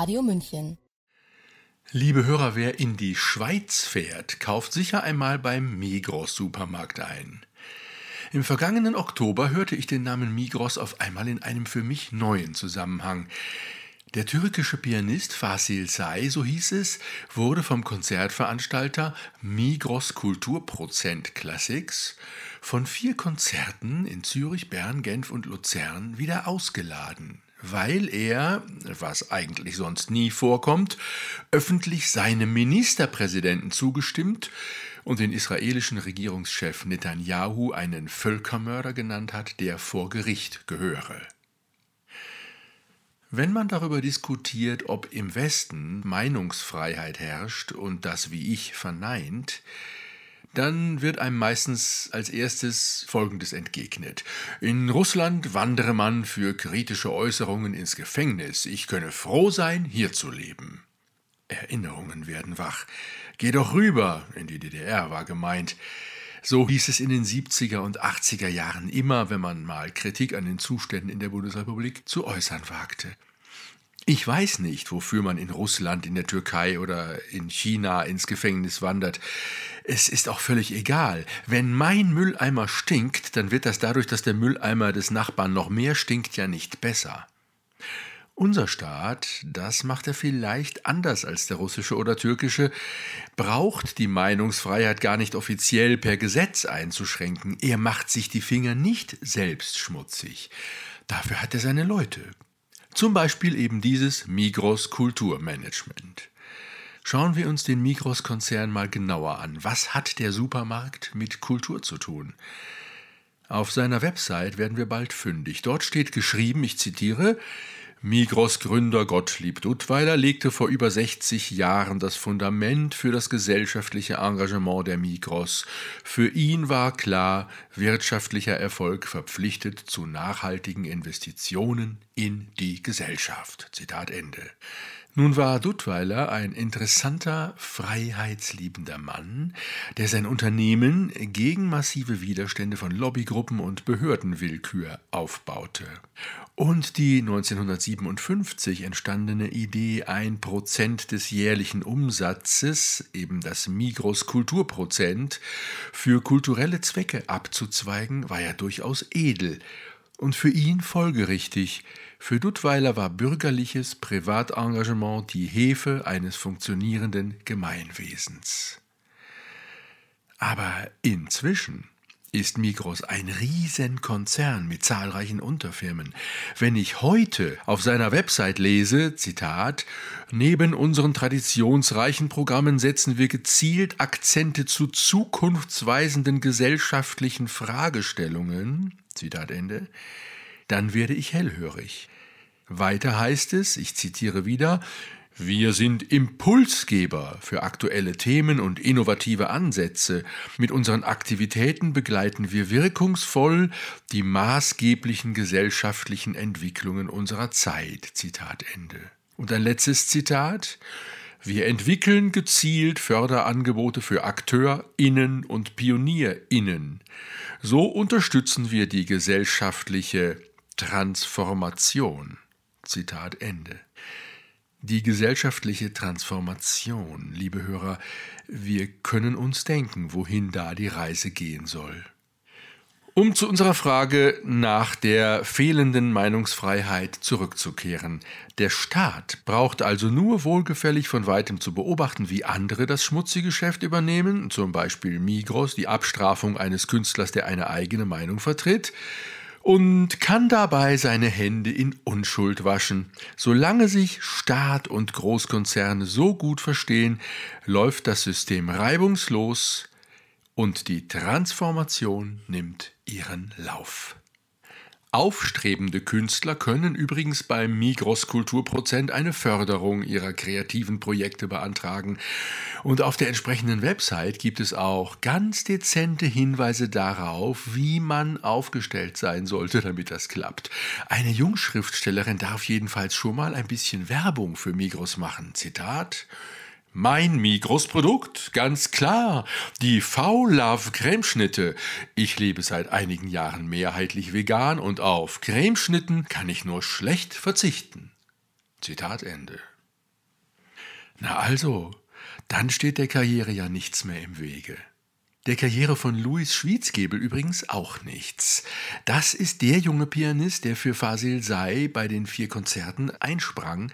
Radio München. Liebe Hörer, wer in die Schweiz fährt, kauft sicher einmal beim Migros Supermarkt ein. Im vergangenen Oktober hörte ich den Namen Migros auf einmal in einem für mich neuen Zusammenhang. Der türkische Pianist Fasil Say, so hieß es, wurde vom Konzertveranstalter Migros Kulturprozent Classics von vier Konzerten in Zürich, Bern, Genf und Luzern wieder ausgeladen weil er, was eigentlich sonst nie vorkommt, öffentlich seinem Ministerpräsidenten zugestimmt und den israelischen Regierungschef Netanyahu einen Völkermörder genannt hat, der vor Gericht gehöre. Wenn man darüber diskutiert, ob im Westen Meinungsfreiheit herrscht und das wie ich verneint, dann wird einem meistens als erstes Folgendes entgegnet. In Russland wandere man für kritische Äußerungen ins Gefängnis. Ich könne froh sein, hier zu leben. Erinnerungen werden wach. Geh doch rüber, in die DDR war gemeint. So hieß es in den 70er und 80er Jahren immer, wenn man mal Kritik an den Zuständen in der Bundesrepublik zu äußern wagte. Ich weiß nicht, wofür man in Russland, in der Türkei oder in China ins Gefängnis wandert. Es ist auch völlig egal. Wenn mein Mülleimer stinkt, dann wird das dadurch, dass der Mülleimer des Nachbarn noch mehr stinkt, ja nicht besser. Unser Staat, das macht er vielleicht anders als der russische oder türkische, braucht die Meinungsfreiheit gar nicht offiziell per Gesetz einzuschränken. Er macht sich die Finger nicht selbst schmutzig. Dafür hat er seine Leute. Zum Beispiel eben dieses Migros Kulturmanagement. Schauen wir uns den Migros-Konzern mal genauer an. Was hat der Supermarkt mit Kultur zu tun? Auf seiner Website werden wir bald fündig. Dort steht geschrieben, ich zitiere, Migros Gründer Gottlieb Duttweiler legte vor über 60 Jahren das Fundament für das gesellschaftliche Engagement der Migros. Für ihn war klar, wirtschaftlicher Erfolg verpflichtet zu nachhaltigen Investitionen in die Gesellschaft. Zitat Ende. Nun war Duttweiler ein interessanter, freiheitsliebender Mann, der sein Unternehmen gegen massive Widerstände von Lobbygruppen und Behördenwillkür aufbaute. Und die 1957 entstandene Idee, ein Prozent des jährlichen Umsatzes, eben das Migros Kulturprozent, für kulturelle Zwecke abzuzweigen, war ja durchaus edel und für ihn folgerichtig, für Duttweiler war bürgerliches Privatengagement die Hefe eines funktionierenden Gemeinwesens. Aber inzwischen ist Migros ein Riesenkonzern mit zahlreichen Unterfirmen. Wenn ich heute auf seiner Website lese, Zitat, neben unseren traditionsreichen Programmen setzen wir gezielt Akzente zu zukunftsweisenden gesellschaftlichen Fragestellungen, Zitat Ende, dann werde ich hellhörig. Weiter heißt es, ich zitiere wieder, wir sind Impulsgeber für aktuelle Themen und innovative Ansätze. Mit unseren Aktivitäten begleiten wir wirkungsvoll die maßgeblichen gesellschaftlichen Entwicklungen unserer Zeit. Zitat Ende. Und ein letztes Zitat. Wir entwickeln gezielt Förderangebote für AkteurInnen und PionierInnen. So unterstützen wir die gesellschaftliche Transformation. Zitat Ende. Die gesellschaftliche Transformation, liebe Hörer, wir können uns denken, wohin da die Reise gehen soll. Um zu unserer Frage nach der fehlenden Meinungsfreiheit zurückzukehren. Der Staat braucht also nur wohlgefällig von weitem zu beobachten, wie andere das schmutzige Geschäft übernehmen, zum Beispiel Migros, die Abstrafung eines Künstlers, der eine eigene Meinung vertritt, und kann dabei seine Hände in Unschuld waschen. Solange sich Staat und Großkonzerne so gut verstehen, läuft das System reibungslos und die Transformation nimmt ihren Lauf. Aufstrebende Künstler können übrigens beim Migros Kulturprozent eine Förderung ihrer kreativen Projekte beantragen. Und auf der entsprechenden Website gibt es auch ganz dezente Hinweise darauf, wie man aufgestellt sein sollte, damit das klappt. Eine Jungschriftstellerin darf jedenfalls schon mal ein bisschen Werbung für Migros machen. Zitat mein Migros-Produkt, ganz klar. Die V-Love Cremeschnitte. Ich lebe seit einigen Jahren mehrheitlich vegan und auf Cremeschnitten kann ich nur schlecht verzichten. Zitat Ende. Na also, dann steht der Karriere ja nichts mehr im Wege. Der Karriere von Louis Schwiezgebel übrigens auch nichts. Das ist der junge Pianist, der für Fasil Say bei den vier Konzerten einsprang,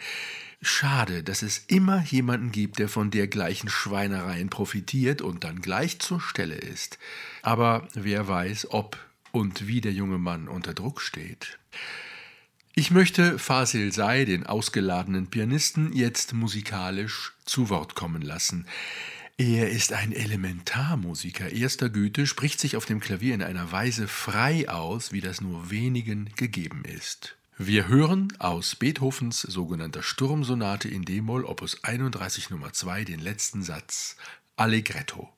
Schade, dass es immer jemanden gibt, der von dergleichen Schweinereien profitiert und dann gleich zur Stelle ist. Aber wer weiß, ob und wie der junge Mann unter Druck steht. Ich möchte Fasil Say, den ausgeladenen Pianisten, jetzt musikalisch zu Wort kommen lassen. Er ist ein Elementarmusiker erster Güte, spricht sich auf dem Klavier in einer Weise frei aus, wie das nur wenigen gegeben ist. Wir hören aus Beethovens sogenannter Sturmsonate in D-Moll Opus 31 Nummer 2 den letzten Satz Allegretto.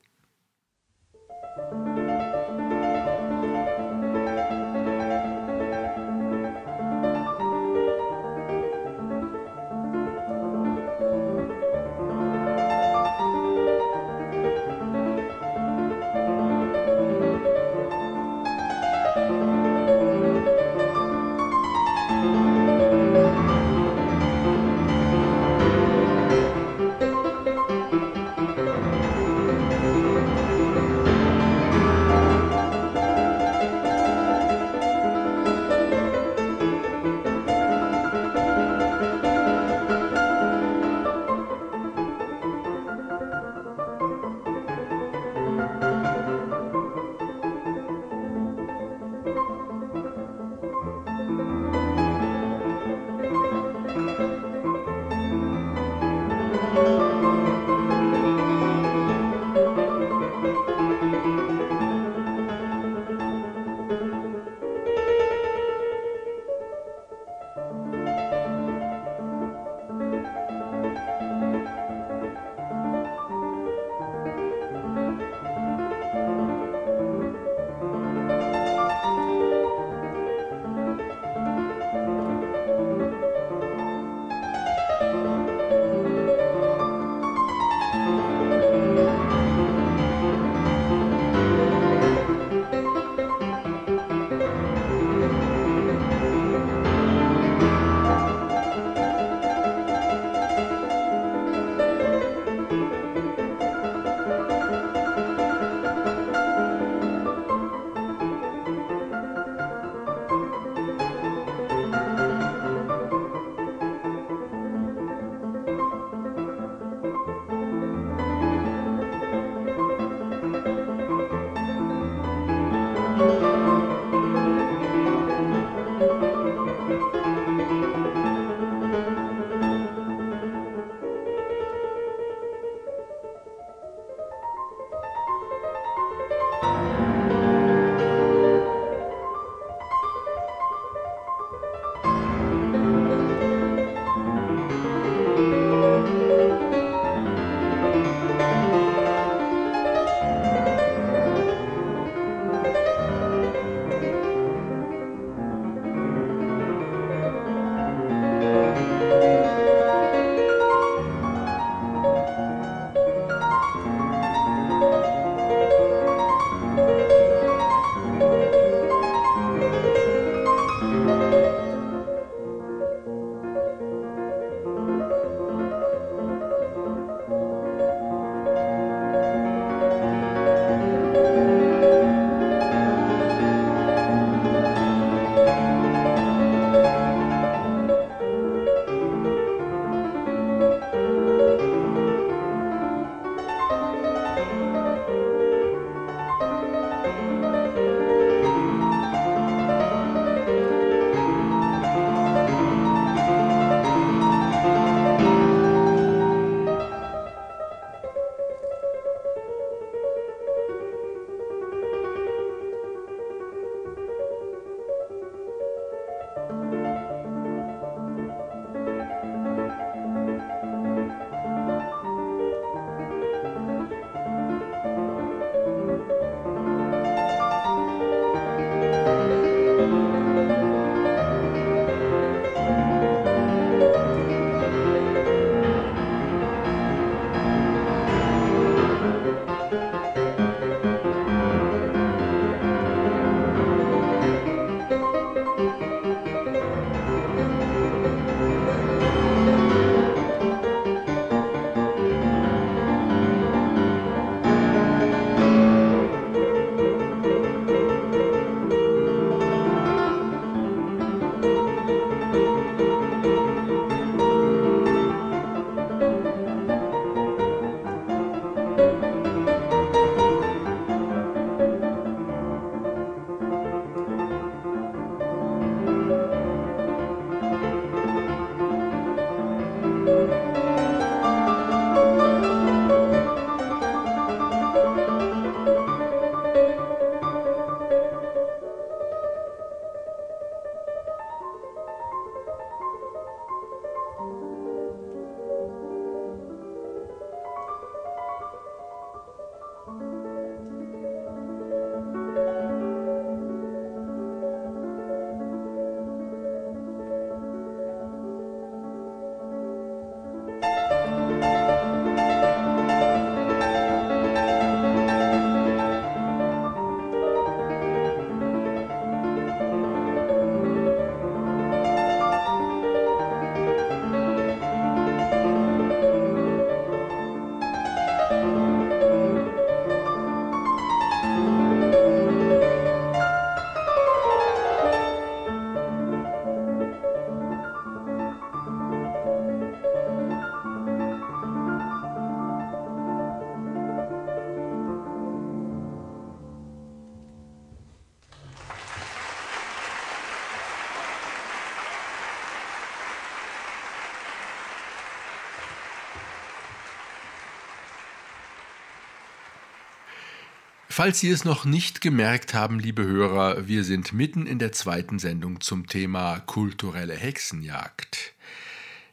Falls Sie es noch nicht gemerkt haben, liebe Hörer, wir sind mitten in der zweiten Sendung zum Thema kulturelle Hexenjagd.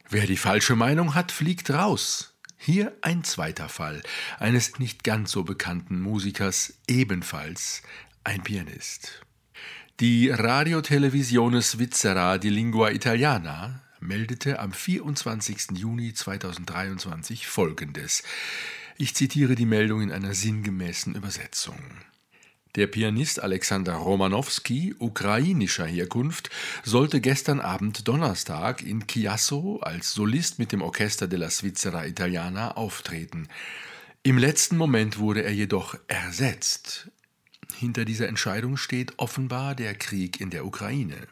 Wer die falsche Meinung hat, fliegt raus. Hier ein zweiter Fall eines nicht ganz so bekannten Musikers, ebenfalls ein Pianist. Die Radiotelevisione Svizzera di Lingua Italiana meldete am 24. Juni 2023 Folgendes. Ich zitiere die Meldung in einer sinngemäßen Übersetzung. Der Pianist Alexander Romanowski, ukrainischer Herkunft, sollte gestern Abend Donnerstag in Chiasso als Solist mit dem Orchester della Svizzera Italiana auftreten. Im letzten Moment wurde er jedoch ersetzt. Hinter dieser Entscheidung steht offenbar der Krieg in der Ukraine.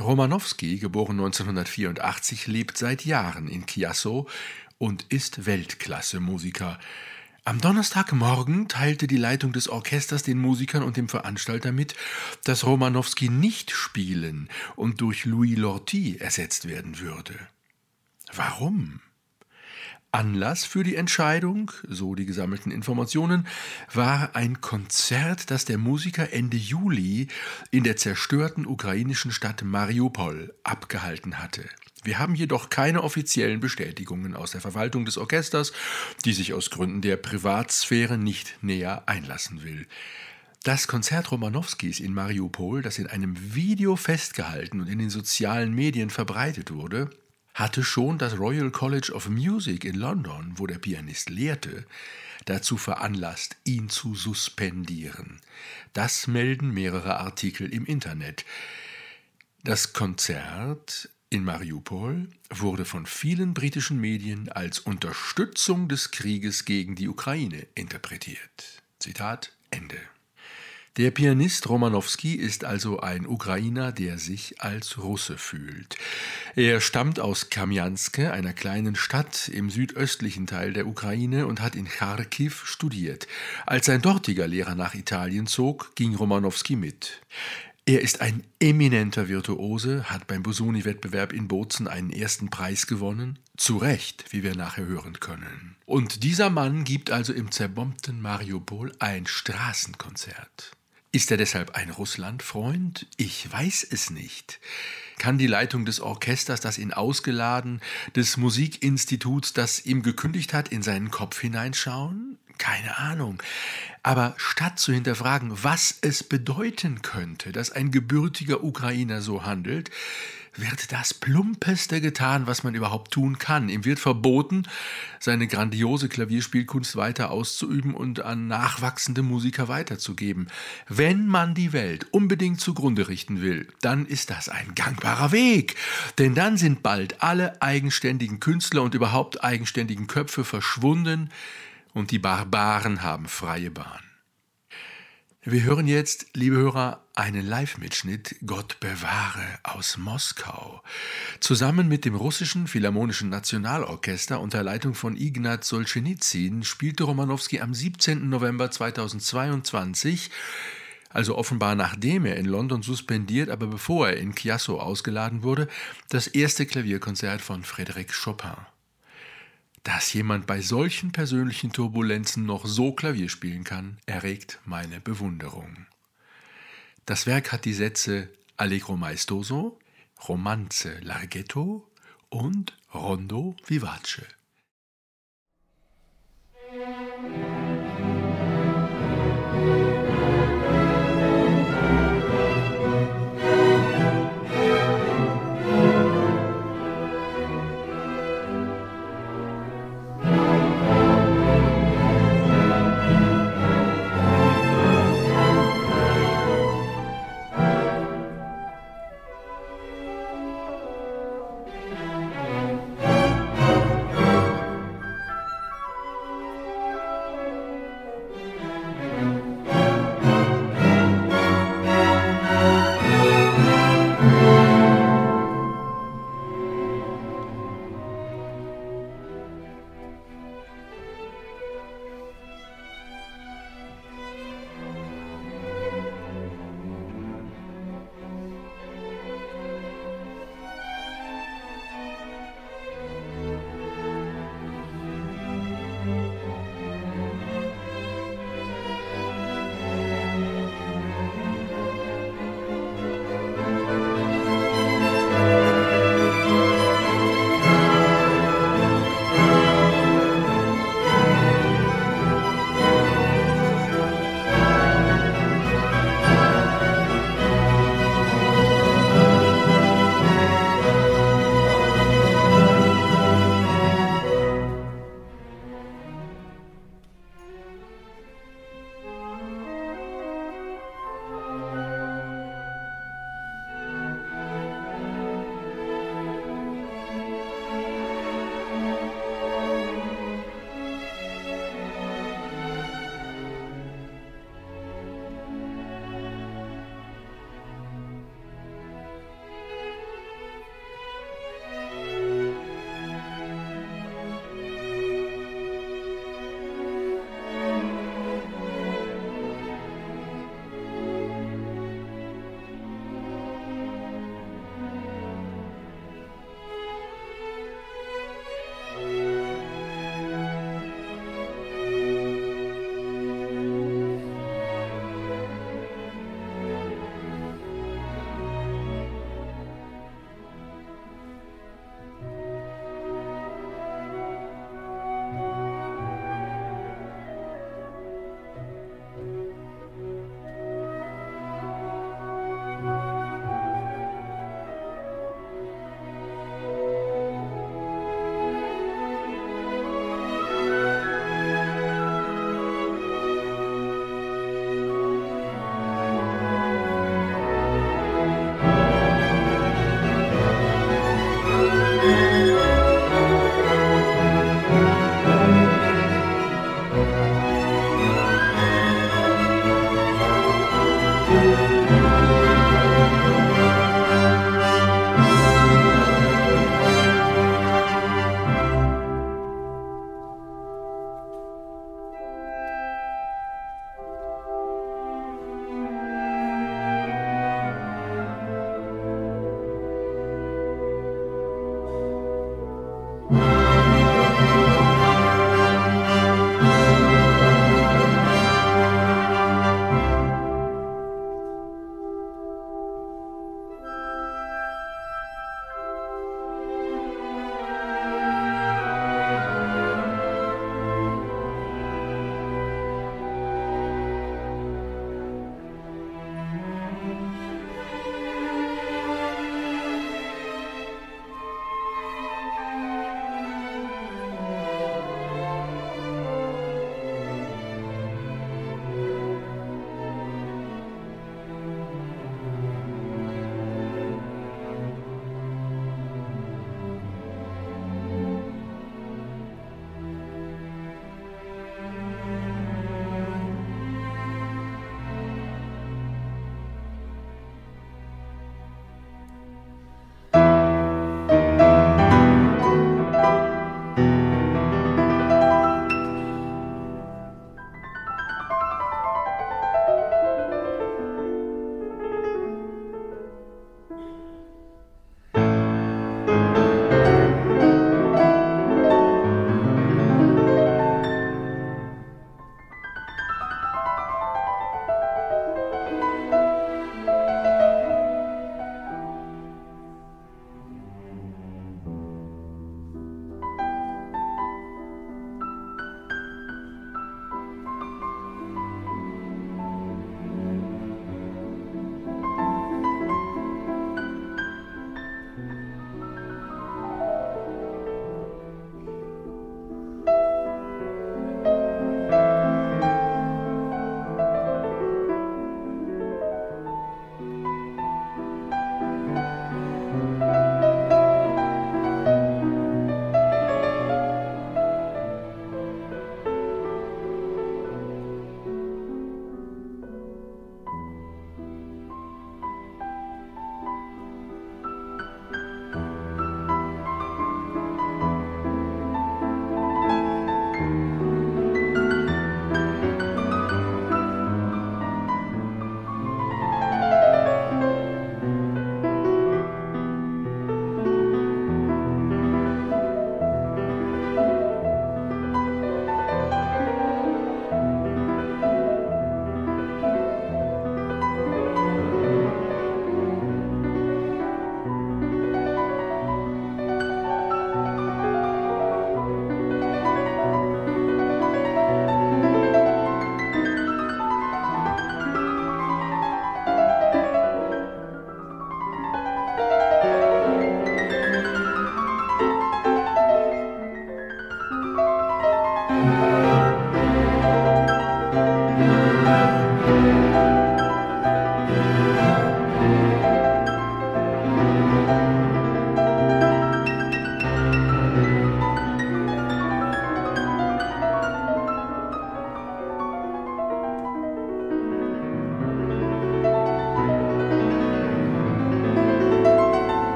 Romanowski, geboren 1984, lebt seit Jahren in Chiasso und ist Weltklasse-Musiker. Am Donnerstagmorgen teilte die Leitung des Orchesters den Musikern und dem Veranstalter mit, dass Romanowski nicht spielen und durch Louis Lorty ersetzt werden würde. Warum? Anlass für die Entscheidung, so die gesammelten Informationen, war ein Konzert, das der Musiker Ende Juli in der zerstörten ukrainischen Stadt Mariupol abgehalten hatte. Wir haben jedoch keine offiziellen Bestätigungen aus der Verwaltung des Orchesters, die sich aus Gründen der Privatsphäre nicht näher einlassen will. Das Konzert Romanowskis in Mariupol, das in einem Video festgehalten und in den sozialen Medien verbreitet wurde, hatte schon das Royal College of Music in London, wo der Pianist lehrte, dazu veranlasst, ihn zu suspendieren. Das melden mehrere Artikel im Internet. Das Konzert in Mariupol wurde von vielen britischen Medien als Unterstützung des Krieges gegen die Ukraine interpretiert. Zitat Ende. Der Pianist Romanowski ist also ein Ukrainer, der sich als Russe fühlt. Er stammt aus Kamjanske, einer kleinen Stadt im südöstlichen Teil der Ukraine, und hat in Kharkiv studiert. Als sein dortiger Lehrer nach Italien zog, ging Romanowski mit. Er ist ein eminenter Virtuose, hat beim Busoni-Wettbewerb in Bozen einen ersten Preis gewonnen. Zu Recht, wie wir nachher hören können. Und dieser Mann gibt also im zerbombten Mariupol ein Straßenkonzert. Ist er deshalb ein Russlandfreund? Ich weiß es nicht. Kann die Leitung des Orchesters, das ihn ausgeladen, des Musikinstituts, das ihm gekündigt hat, in seinen Kopf hineinschauen? Keine Ahnung. Aber statt zu hinterfragen, was es bedeuten könnte, dass ein gebürtiger Ukrainer so handelt, wird das Plumpeste getan, was man überhaupt tun kann. Ihm wird verboten, seine grandiose Klavierspielkunst weiter auszuüben und an nachwachsende Musiker weiterzugeben. Wenn man die Welt unbedingt zugrunde richten will, dann ist das ein gangbarer Weg. Denn dann sind bald alle eigenständigen Künstler und überhaupt eigenständigen Köpfe verschwunden und die Barbaren haben freie Bahn. Wir hören jetzt, liebe Hörer, einen Live-Mitschnitt Gott bewahre aus Moskau. Zusammen mit dem russischen Philharmonischen Nationalorchester unter Leitung von Ignaz Solzhenitsyn spielte Romanowski am 17. November 2022 also offenbar nachdem er in London suspendiert, aber bevor er in Chiasso ausgeladen wurde, das erste Klavierkonzert von Frédéric Chopin. Dass jemand bei solchen persönlichen Turbulenzen noch so Klavier spielen kann, erregt meine Bewunderung. Das Werk hat die Sätze Allegro maestoso, Romanze larghetto und Rondo vivace.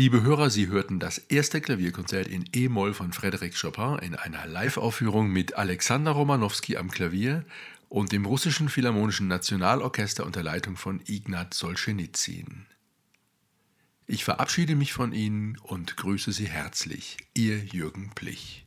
Liebe Hörer, Sie hörten das erste Klavierkonzert in E-Moll von Frédéric Chopin in einer Live-Aufführung mit Alexander Romanowski am Klavier und dem russischen Philharmonischen Nationalorchester unter Leitung von Ignat Solschenizyn. Ich verabschiede mich von Ihnen und grüße Sie herzlich. Ihr Jürgen Plich.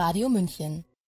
Radio München